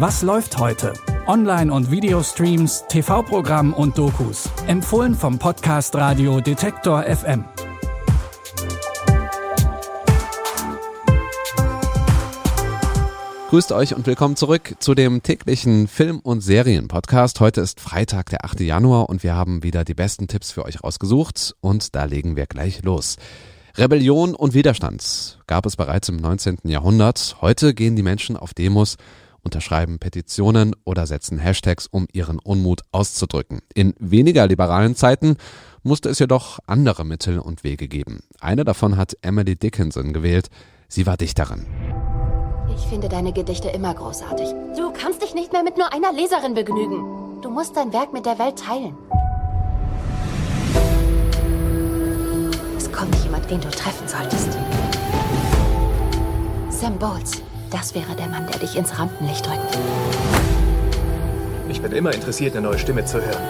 Was läuft heute? Online- und Videostreams, TV-Programm und Dokus. Empfohlen vom Podcast Radio Detektor FM. Grüßt euch und willkommen zurück zu dem täglichen Film- und Serien-Podcast. Heute ist Freitag, der 8. Januar und wir haben wieder die besten Tipps für euch rausgesucht und da legen wir gleich los. Rebellion und Widerstand gab es bereits im 19. Jahrhundert. Heute gehen die Menschen auf Demos, unterschreiben Petitionen oder setzen Hashtags, um ihren Unmut auszudrücken. In weniger liberalen Zeiten musste es jedoch andere Mittel und Wege geben. Eine davon hat Emily Dickinson gewählt. Sie war Dichterin. Ich finde deine Gedichte immer großartig. Du kannst dich nicht mehr mit nur einer Leserin begnügen. Du musst dein Werk mit der Welt teilen. Es kommt jemand, den du treffen solltest. Sam Bowles. Das wäre der Mann, der dich ins Rampenlicht drückt. Ich bin immer interessiert, eine neue Stimme zu hören.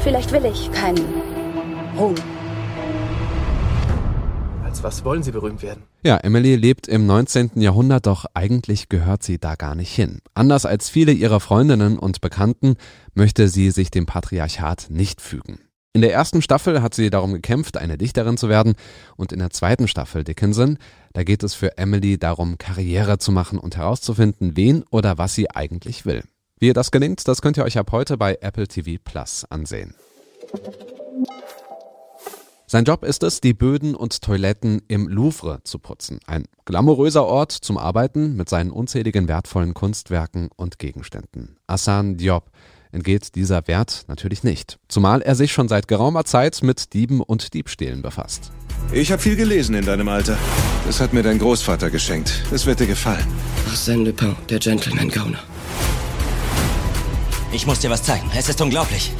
Vielleicht will ich keinen Ruhm. Als was wollen Sie berühmt werden? Ja, Emily lebt im 19. Jahrhundert, doch eigentlich gehört sie da gar nicht hin. Anders als viele ihrer Freundinnen und Bekannten möchte sie sich dem Patriarchat nicht fügen. In der ersten Staffel hat sie darum gekämpft, eine Dichterin zu werden und in der zweiten Staffel Dickinson, da geht es für Emily darum, Karriere zu machen und herauszufinden, wen oder was sie eigentlich will. Wie ihr das gelingt, das könnt ihr euch ab heute bei Apple TV Plus ansehen. Sein Job ist es, die Böden und Toiletten im Louvre zu putzen. Ein glamouröser Ort zum Arbeiten mit seinen unzähligen wertvollen Kunstwerken und Gegenständen. Hassan Diop entgeht dieser Wert natürlich nicht. Zumal er sich schon seit geraumer Zeit mit Dieben und Diebstählen befasst. Ich habe viel gelesen in deinem Alter. Das hat mir dein Großvater geschenkt. Es wird dir gefallen. Arsène Lupin, der Gentleman-Gauner. Ich muss dir was zeigen. Es ist unglaublich.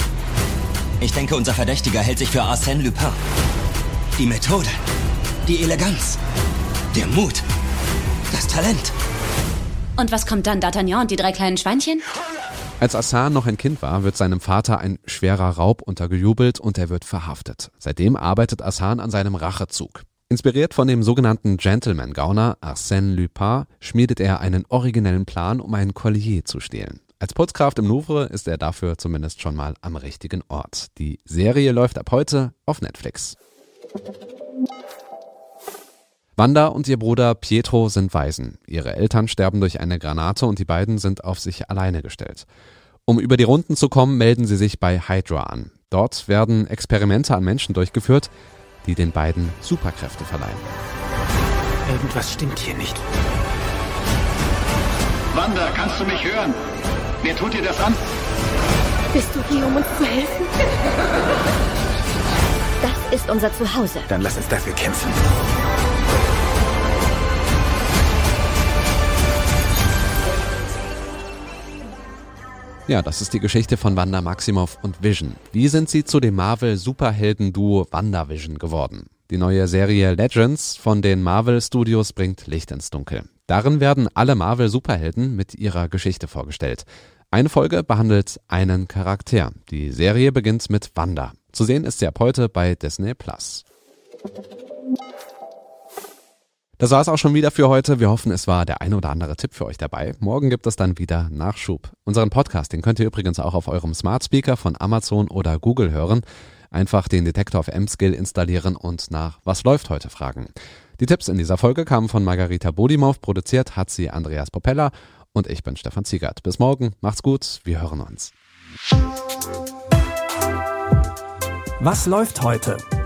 Ich denke, unser Verdächtiger hält sich für Arsène Lupin. Die Methode, die Eleganz, der Mut, das Talent. Und was kommt dann, D'Artagnan und die drei kleinen Schweinchen? Als Assan noch ein Kind war, wird seinem Vater ein schwerer Raub untergejubelt und er wird verhaftet. Seitdem arbeitet Assan an seinem Rachezug. Inspiriert von dem sogenannten Gentleman-Gauner Arsène Lupin schmiedet er einen originellen Plan, um ein Collier zu stehlen. Als Putzkraft im Louvre ist er dafür zumindest schon mal am richtigen Ort. Die Serie läuft ab heute auf Netflix. Wanda und ihr Bruder Pietro sind Waisen. Ihre Eltern sterben durch eine Granate und die beiden sind auf sich alleine gestellt. Um über die Runden zu kommen, melden sie sich bei Hydra an. Dort werden Experimente an Menschen durchgeführt, die den beiden Superkräfte verleihen. Irgendwas stimmt hier nicht. Wanda, kannst du mich hören? Wer tut dir das an? Bist du hier, um uns zu helfen? Das ist unser Zuhause. Dann lass uns dafür kämpfen. Ja, das ist die Geschichte von Wanda Maximoff und Vision. Wie sind sie zu dem Marvel-Superhelden-Duo WandaVision geworden? Die neue Serie Legends von den Marvel Studios bringt Licht ins Dunkel. Darin werden alle Marvel-Superhelden mit ihrer Geschichte vorgestellt. Eine Folge behandelt einen Charakter. Die Serie beginnt mit Wanda. Zu sehen ist sie ab heute bei Disney Plus. Das war es auch schon wieder für heute. Wir hoffen, es war der ein oder andere Tipp für euch dabei. Morgen gibt es dann wieder Nachschub. Unseren Podcast, den könnt ihr übrigens auch auf eurem Smart Speaker von Amazon oder Google hören. Einfach den Detektor auf M-Skill installieren und nach Was läuft heute fragen. Die Tipps in dieser Folge kamen von Margarita Bodimov, produziert hat sie Andreas Popella und ich bin Stefan Ziegert. Bis morgen, macht's gut, wir hören uns. Was läuft heute?